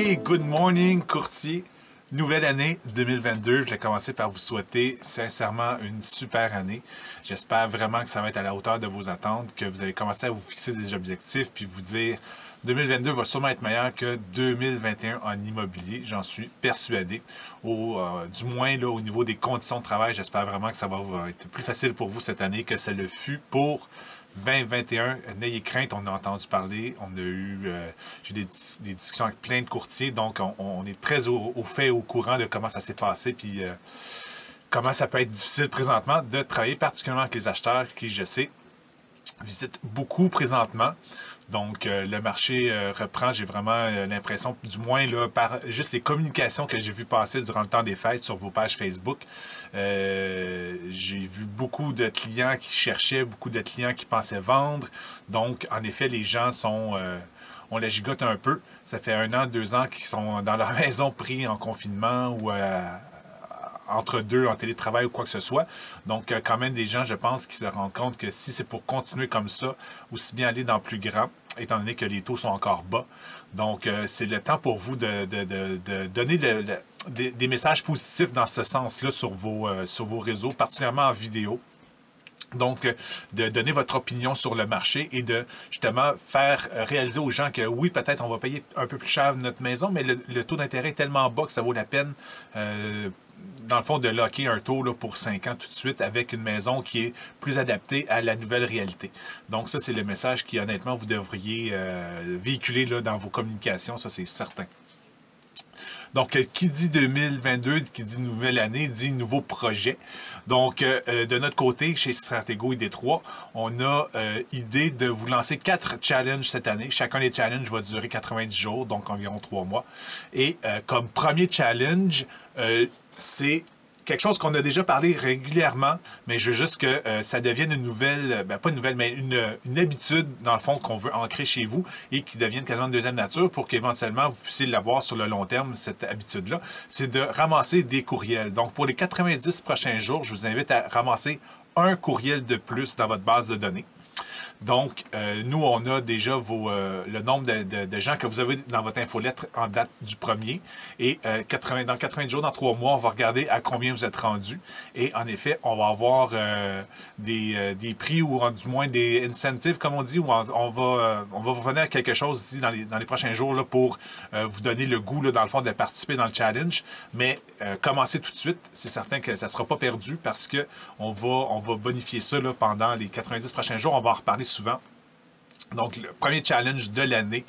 Hey, good morning, courtier. Nouvelle année 2022. Je vais commencer par vous souhaiter sincèrement une super année. J'espère vraiment que ça va être à la hauteur de vos attentes, que vous allez commencer à vous fixer des objectifs puis vous dire 2022 va sûrement être meilleur que 2021 en immobilier. J'en suis persuadé. Au, euh, du moins, là, au niveau des conditions de travail, j'espère vraiment que ça va être plus facile pour vous cette année que ça le fut pour 2021, n'ayez crainte, on a entendu parler, on a eu euh, j'ai des, discussions avec plein de courtiers, donc on, est très au, fait, au courant de comment ça s'est passé, puis euh, comment ça peut être difficile présentement de travailler, particulièrement avec les acheteurs qui, je sais, visitent beaucoup présentement. Donc, euh, le marché euh, reprend. J'ai vraiment euh, l'impression, du moins là, par juste les communications que j'ai vues passer durant le temps des fêtes sur vos pages Facebook, j'ai vu beaucoup de clients qui cherchaient, beaucoup de clients qui pensaient vendre. Donc, en effet, les gens sont on la gigote un peu. Ça fait un an, deux ans qu'ils sont dans leur maison pris en confinement ou entre deux en télétravail ou quoi que ce soit. Donc, quand même des gens, je pense, qui se rendent compte que si c'est pour continuer comme ça, aussi bien aller dans plus grand, étant donné que les taux sont encore bas. Donc, euh, c'est le temps pour vous de, donner des, messages positifs dans ce sens-là sur, vos, euh, sur vos réseaux, particulièrement en vidéo. Donc, euh, de donner votre opinion sur le marché et de justement faire réaliser aux gens que oui, peut-être on va payer un peu plus cher notre maison, mais le, taux d'intérêt est tellement bas que ça vaut la peine dans le fond, de locker un taux pour 5 ans tout de suite avec une maison qui est plus adaptée à la nouvelle réalité. Donc ça, c'est le message qui, honnêtement, vous devriez euh, véhiculer là, dans vos communications, ça c'est certain. Donc, euh, qui dit 2022, qui dit nouvelle année, dit nouveau projet. Donc, euh, de notre côté, chez Stratego et Détroit, on a idée de vous lancer quatre challenges cette année. Chacun des challenges va durer 90 jours, donc environ trois mois. Et comme premier challenge, c'est quelque chose qu'on a déjà parlé régulièrement, mais je veux juste que euh, ça devienne une nouvelle, ben pas une nouvelle, mais une, habitude, dans le fond, qu'on veut ancrer chez vous et qui devienne quasiment une deuxième nature pour qu'éventuellement vous puissiez l'avoir sur le long terme, cette habitude-là. C'est de ramasser des courriels. Donc, pour les 90 prochains jours, je vous invite à ramasser un courriel de plus dans votre base de données. Donc, euh, nous, on a déjà euh, le nombre de, gens que vous avez dans votre infolettre en date du premier. Et 80, euh, dans 80 jours, dans trois mois, on va regarder à combien vous êtes rendu. Et en effet, on va avoir des, des, prix ou du moins des incentives, comme on dit, où on, va, on va revenir à quelque chose ici dans les, dans les prochains jours là, pour vous donner le goût, là, dans le fond, de participer dans le challenge. Mais commencez tout de suite. C'est certain que ça ne sera pas perdu parce que on va, on va bonifier ça là, pendant les 90 prochains jours. On va reparler souvent. Donc, le premier challenge de l'année,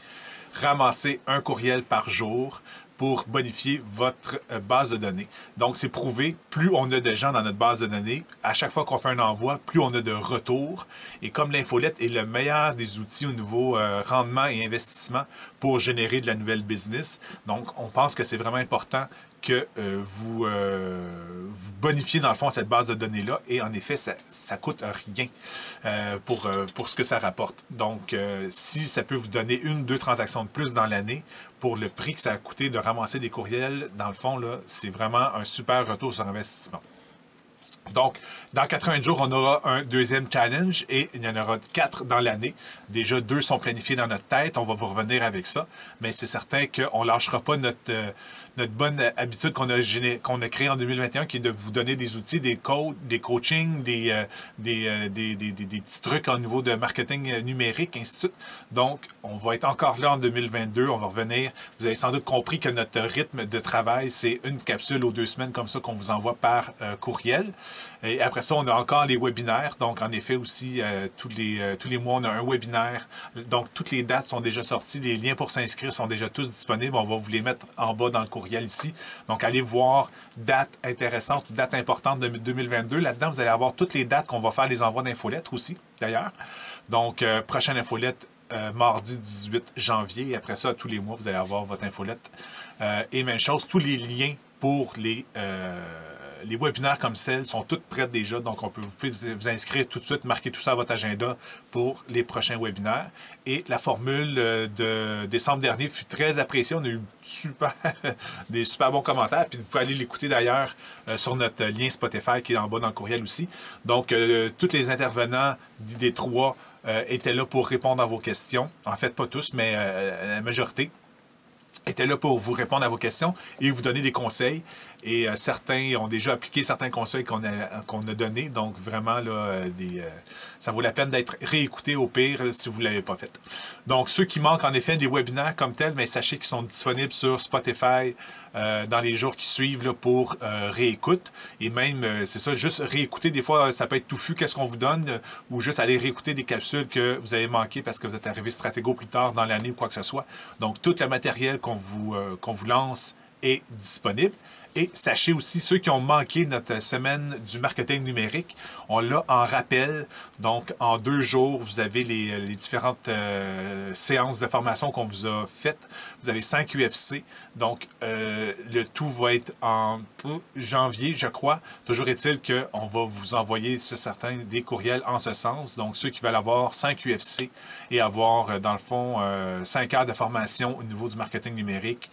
ramasser un courriel par jour pour bonifier votre euh, base de données. Donc, c'est prouvé, plus on a de gens dans notre base de données, à chaque fois qu'on fait un envoi, plus on a de retours. Et comme l'infolette est le meilleur des outils au niveau euh, rendement et investissement pour générer de la nouvelle business, donc on pense que c'est vraiment important que euh, vous, vous bonifiez dans le fond cette base de données-là. Et en effet, ça ne coûte rien pour, pour ce que ça rapporte. Donc, si ça peut vous donner une, deux transactions de plus dans l'année, pour le prix que ça a coûté de ramasser des courriels, dans le fond, c'est vraiment un super retour sur investissement. Donc, dans 80 jours, on aura un deuxième challenge et il y en aura quatre dans l'année. Déjà, deux sont planifiés dans notre tête. On va vous revenir avec ça. Mais c'est certain qu'on ne lâchera pas notre, euh, notre bonne habitude qu'on a, qu'on a créée en 2021, qui est de vous donner des outils, des codes, des coachings, des, euh, euh, des, des, des, petits trucs au niveau de marketing euh, numérique, ainsi de suite. Donc, on va être encore là en 2022. On va revenir. Vous avez sans doute compris que notre rythme de travail, c'est une capsule aux deux semaines comme ça qu'on vous envoie par courriel. Et après ça, on a encore les webinaires. Donc, en effet, aussi, tous, les, tous les mois, on a un webinaire. Donc, toutes les dates sont déjà sorties. Les liens pour s'inscrire sont déjà tous disponibles. On va vous les mettre en bas dans le courriel ici. Donc, allez voir date intéressante, date importante de 2022. Là-dedans, vous allez avoir toutes les dates qu'on va faire les envois d'infolettes aussi, d'ailleurs. Donc, euh, prochaine infolette, euh, mardi 18 janvier. Et après ça, tous les mois, vous allez avoir votre infolette. Euh, et même chose, tous les liens pour les les webinaires comme celle sont toutes prêtes déjà, donc on peut vous, inscrire tout de suite, marquer tout ça à votre agenda pour les prochains webinaires. Et la formule euh, de décembre dernier fut très appréciée. On a eu super, des super bons commentaires. Puis vous pouvez aller l'écouter d'ailleurs euh, sur notre lien Spotify qui est en bas dans le courriel aussi. Donc, euh, tous les intervenants d'ID3 étaient là pour répondre à vos questions. En fait, pas tous, mais la majorité. était là pour vous répondre à vos questions et vous donner des conseils. Et euh, certains ont déjà appliqué certains conseils qu'on a, qu'on a donnés. Donc, vraiment, là, euh, euh, ça vaut la peine d'être réécouté au pire si vous ne l'avez pas fait. Donc, ceux qui manquent en effet des webinaires comme tels, mais sachez qu'ils sont disponibles sur Spotify dans les jours qui suivent pour réécoute. Et même, c'est ça, juste réécouter. Des fois, ça peut être touffu, qu'est-ce qu'on vous donne, ou juste aller réécouter des capsules que vous avez manquées parce que vous êtes arrivé stratégo plus tard dans l'année ou quoi que ce soit. Donc, tout le matériel qu'on vous, qu'on vous lance est disponible. Et sachez aussi, ceux qui ont manqué notre semaine du marketing numérique, on l'a en rappel. Donc, en deux jours, vous avez les, différentes euh, séances de formation qu'on vous a faites. Vous avez cinq UFC. Donc, euh, le tout va être en janvier, je crois. Toujours est-il qu'on va vous envoyer, c'est certain, des courriels en ce sens. Donc, ceux qui veulent avoir cinq UFC et avoir, euh, dans le fond, cinq heures de formation au niveau du marketing numérique,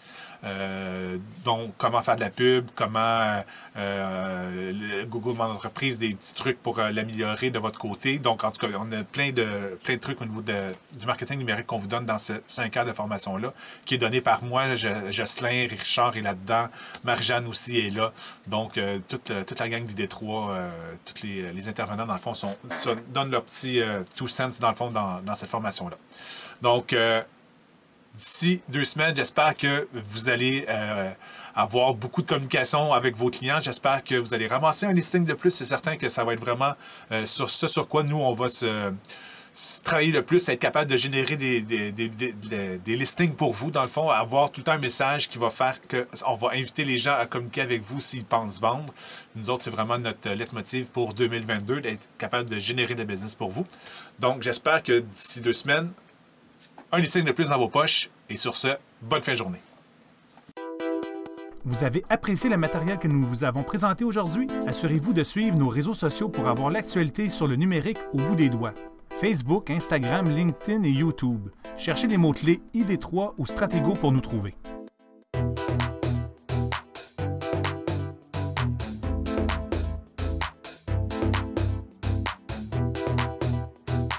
euh, donc, comment faire de la pub, comment euh, Google Mon Entreprise, des petits trucs pour euh, l'améliorer de votre côté. Donc, en tout cas, on a plein de, plein de trucs au niveau du marketing numérique qu'on vous donne dans ces cinq heures de formation-là, qui est donné par moi, Jocelyn, Richard est là-dedans, Marjane aussi est là. Donc, toute, toute, la gang du Détroit, tous les, intervenants, dans le fond, sont, donnent leur petit two cents, dans le fond, dans cette formation-là. Donc, d'ici deux semaines, j'espère que vous allez euh, avoir beaucoup de communication avec vos clients. J'espère que vous allez ramasser un listing de plus. C'est certain que ça va être vraiment euh, sur ce sur quoi nous, on va se, travailler le plus, être capable de générer des, listings pour vous, dans le fond, avoir tout un message qui va faire qu'on va inviter les gens à communiquer avec vous s'ils pensent vendre. Nous autres, c'est vraiment notre leitmotiv pour 2022, d'être capable de générer des business pour vous. Donc, j'espère que d'ici deux semaines, un listing de plus dans vos poches. Et sur ce, bonne fin de journée. Vous avez apprécié le matériel que nous vous avons présenté aujourd'hui? Assurez-vous de suivre nos réseaux sociaux pour avoir l'actualité sur le numérique au bout des doigts. Facebook, Instagram, LinkedIn et YouTube. Cherchez les mots-clés ID3 ou Stratego pour nous trouver.